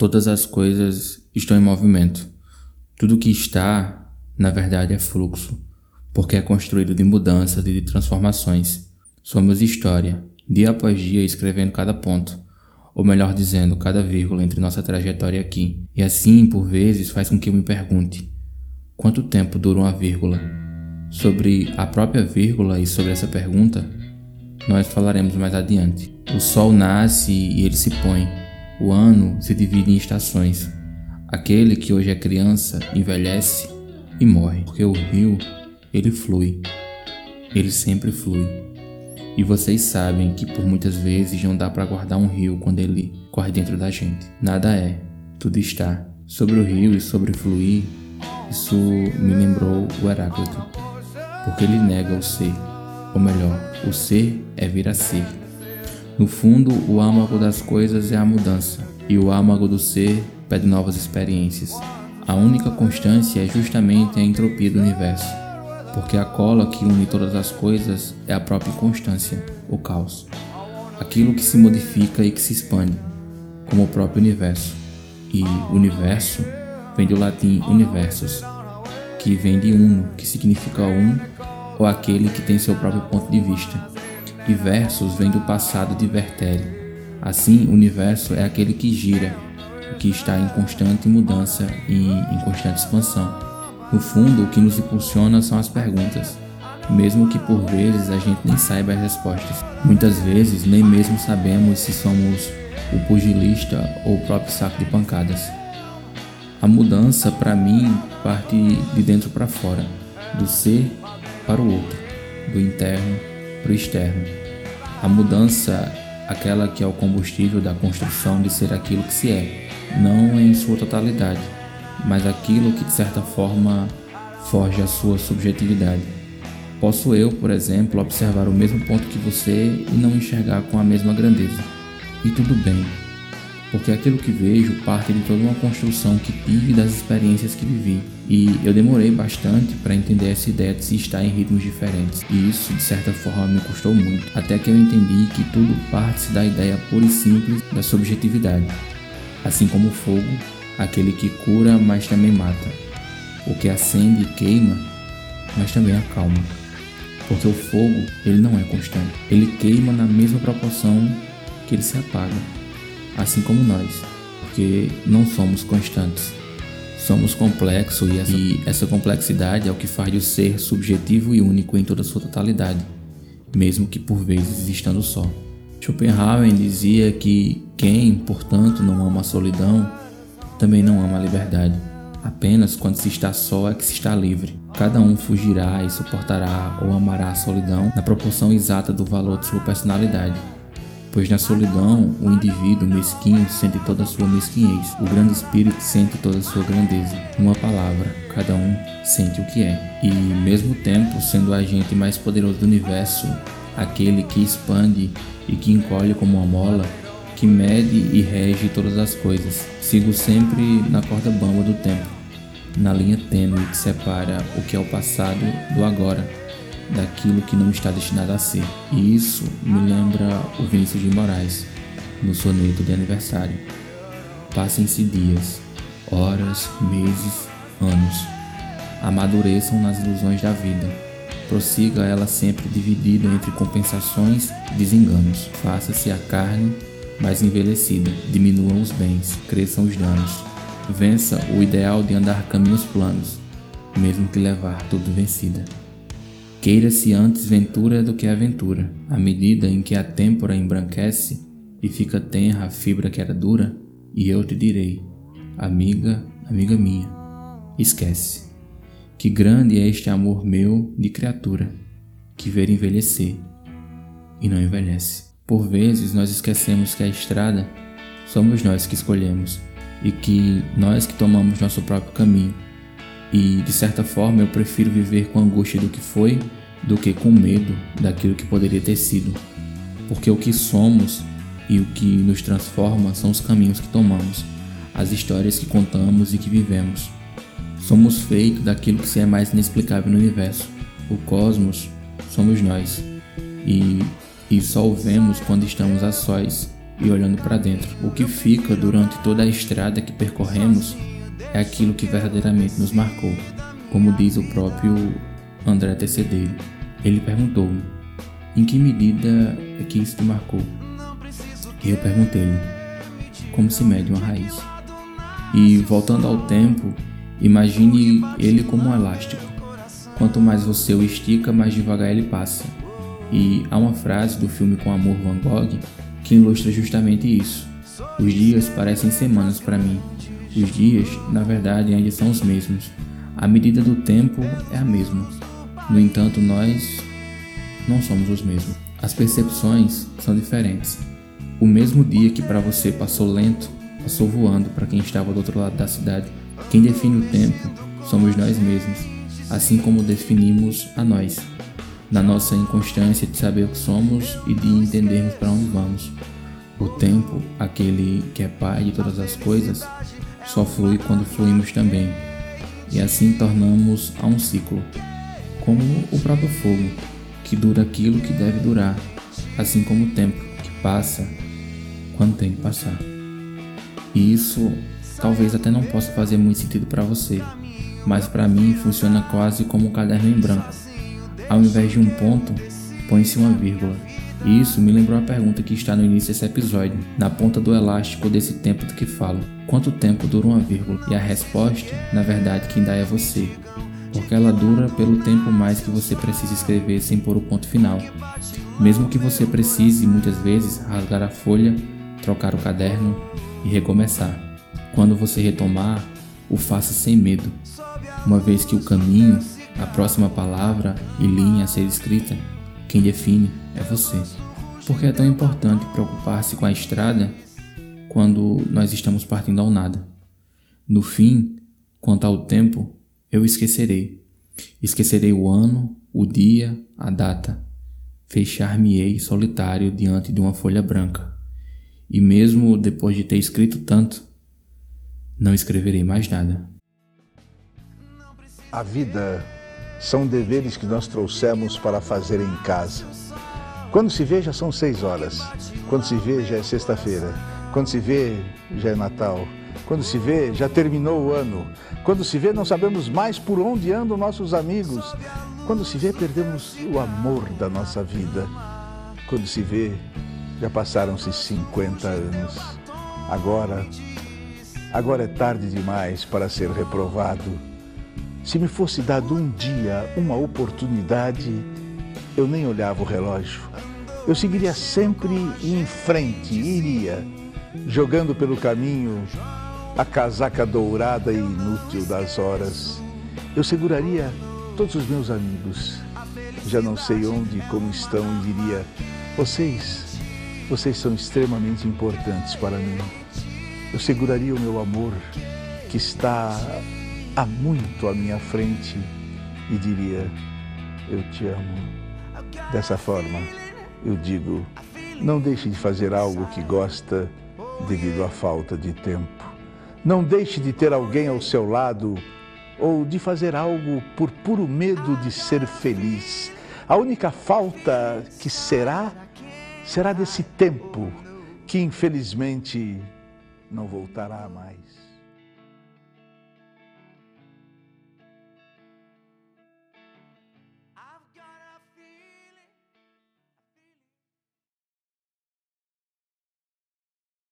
Todas as coisas estão em movimento. Tudo que está, na verdade, é fluxo, porque é construído de mudanças e de transformações. Somos história, dia após dia escrevendo cada ponto, ou melhor dizendo, cada vírgula entre nossa trajetória aqui. E assim, por vezes, faz com que eu me pergunte: quanto tempo dura uma vírgula? Sobre a própria vírgula e sobre essa pergunta, nós falaremos mais adiante. O sol nasce e ele se põe. O ano se divide em estações. Aquele que hoje é criança envelhece e morre, porque o rio, ele flui. Ele sempre flui. E vocês sabem que por muitas vezes não dá para guardar um rio quando ele corre dentro da gente. Nada é, tudo está. Sobre o rio e sobre fluir, isso me lembrou o Heráclito, porque ele nega o ser, ou melhor, o ser é vir a ser. No fundo, o âmago das coisas é a mudança, e o âmago do ser pede novas experiências. A única constância é justamente a entropia do universo porque a cola que une todas as coisas é a própria inconstância, o caos. Aquilo que se modifica e que se expande, como o próprio universo. E universo vem do latim universus, que vem de uno, que significa um, ou aquele que tem seu próprio ponto de vista. E versus vem do passado de vertere. Assim, o universo é aquele que gira, que está em constante mudança e em constante expansão. No fundo, o que nos impulsiona são as perguntas, mesmo que por vezes a gente nem saiba as respostas. Muitas vezes nem mesmo sabemos se somos o pugilista ou o próprio saco de pancadas. A mudança, para mim, parte de dentro para fora, do ser para o outro, do interno para o externo. A mudança, aquela que é o combustível da construção de ser aquilo que se é, não em sua totalidade mas aquilo que de certa forma forge a sua subjetividade. Posso eu, por exemplo, observar o mesmo ponto que você e não enxergar com a mesma grandeza. E tudo bem, porque aquilo que vejo parte de toda uma construção que tive das experiências que vivi. E eu demorei bastante para entender essa ideia de se estar em ritmos diferentes. E isso, de certa forma, me custou muito, até que eu entendi que tudo parte da ideia pura e simples da subjetividade. Assim como o fogo aquele que cura, mas também mata, o que acende e queima, mas também acalma. Porque o fogo, ele não é constante. Ele queima na mesma proporção que ele se apaga, assim como nós, porque não somos constantes. Somos complexos e essa, e essa complexidade é o que faz o ser subjetivo e único em toda sua totalidade, mesmo que por vezes estando só. Schopenhauer dizia que quem, portanto, não ama a solidão também não ama a liberdade. Apenas quando se está só é que se está livre. Cada um fugirá e suportará ou amará a solidão na proporção exata do valor de sua personalidade. Pois na solidão, o indivíduo mesquinho sente toda a sua mesquinhez, o grande espírito sente toda a sua grandeza. Uma palavra, cada um sente o que é. E, mesmo tempo, sendo o agente mais poderoso do universo, aquele que expande e que encolhe como uma mola, que mede e rege todas as coisas. Sigo sempre na corda bamba do tempo, na linha tênue que separa o que é o passado do agora, daquilo que não está destinado a ser. E isso me lembra o Vinícius de Moraes, no soneto de aniversário. Passem-se dias, horas, meses, anos. Amadureçam nas ilusões da vida. Prossiga ela sempre dividida entre compensações e desenganos. Faça-se a carne mais envelhecida, diminuam os bens, cresçam os danos. Vença o ideal de andar caminhos planos, mesmo que levar tudo vencida. Queira-se antes ventura do que aventura, à medida em que a têmpora embranquece e fica tenra a fibra que era dura, e eu te direi, amiga, amiga minha, esquece. Que grande é este amor meu de criatura, que ver envelhecer e não envelhece. Por vezes nós esquecemos que a estrada somos nós que escolhemos e que nós que tomamos nosso próprio caminho. E de certa forma eu prefiro viver com angústia do que foi do que com medo daquilo que poderia ter sido. Porque o que somos e o que nos transforma são os caminhos que tomamos, as histórias que contamos e que vivemos. Somos feitos daquilo que se é mais inexplicável no universo. O cosmos somos nós. E e só o vemos quando estamos a sós e olhando para dentro. O que fica durante toda a estrada que percorremos é aquilo que verdadeiramente nos marcou, como diz o próprio André Tecedeiro. Ele perguntou-me: em que medida é que isso te marcou? E eu perguntei-lhe: como se mede uma raiz? E voltando ao tempo, imagine ele como um elástico. Quanto mais você o estica, mais devagar ele passa. E há uma frase do filme Com Amor Van Gogh que ilustra justamente isso. Os dias parecem semanas para mim. Os dias, na verdade, ainda são os mesmos. A medida do tempo é a mesma. No entanto, nós não somos os mesmos. As percepções são diferentes. O mesmo dia que para você passou lento, passou voando para quem estava do outro lado da cidade. Quem define o tempo somos nós mesmos, assim como definimos a nós, na nossa inconstância de saber o que somos e de entendermos para onde vamos. O tempo, aquele que é pai de todas as coisas, só flui quando fluímos também, e assim tornamos a um ciclo, como o próprio fogo, que dura aquilo que deve durar, assim como o tempo que passa quando tem que passar. E isso talvez até não possa fazer muito sentido para você, mas para mim funciona quase como um caderno em branco. Ao invés de um ponto, põe-se uma vírgula. Isso me lembrou a pergunta que está no início desse episódio, na ponta do elástico desse tempo do que falo. Quanto tempo dura uma vírgula? E a resposta, na verdade, quem dá é você. Porque ela dura pelo tempo mais que você precisa escrever sem pôr o ponto final. Mesmo que você precise, muitas vezes, rasgar a folha, trocar o caderno e recomeçar. Quando você retomar, o faça sem medo, uma vez que o caminho, a próxima palavra e linha a ser escrita, quem define é você. Porque é tão importante preocupar-se com a estrada quando nós estamos partindo ao nada. No fim, quanto ao tempo, eu esquecerei. Esquecerei o ano, o dia, a data. Fechar-me-ei solitário diante de uma folha branca. E mesmo depois de ter escrito tanto, não escreverei mais nada. A vida são deveres que nós trouxemos para fazer em casa. Quando se vê, já são seis horas. Quando se vê, já é sexta-feira. Quando se vê, já é Natal. Quando se vê, já terminou o ano. Quando se vê, não sabemos mais por onde andam nossos amigos. Quando se vê, perdemos o amor da nossa vida. Quando se vê, já passaram-se 50 anos. Agora, agora é tarde demais para ser reprovado. Se me fosse dado um dia, uma oportunidade, eu nem olhava o relógio. Eu seguiria sempre em frente, iria, jogando pelo caminho a casaca dourada e inútil das horas. Eu seguraria todos os meus amigos. Já não sei onde e como estão e diria: vocês, vocês são extremamente importantes para mim. Eu seguraria o meu amor que está há muito à minha frente e diria: eu te amo. Dessa forma, eu digo: não deixe de fazer algo que gosta devido à falta de tempo. Não deixe de ter alguém ao seu lado ou de fazer algo por puro medo de ser feliz. A única falta que será, será desse tempo que infelizmente não voltará mais.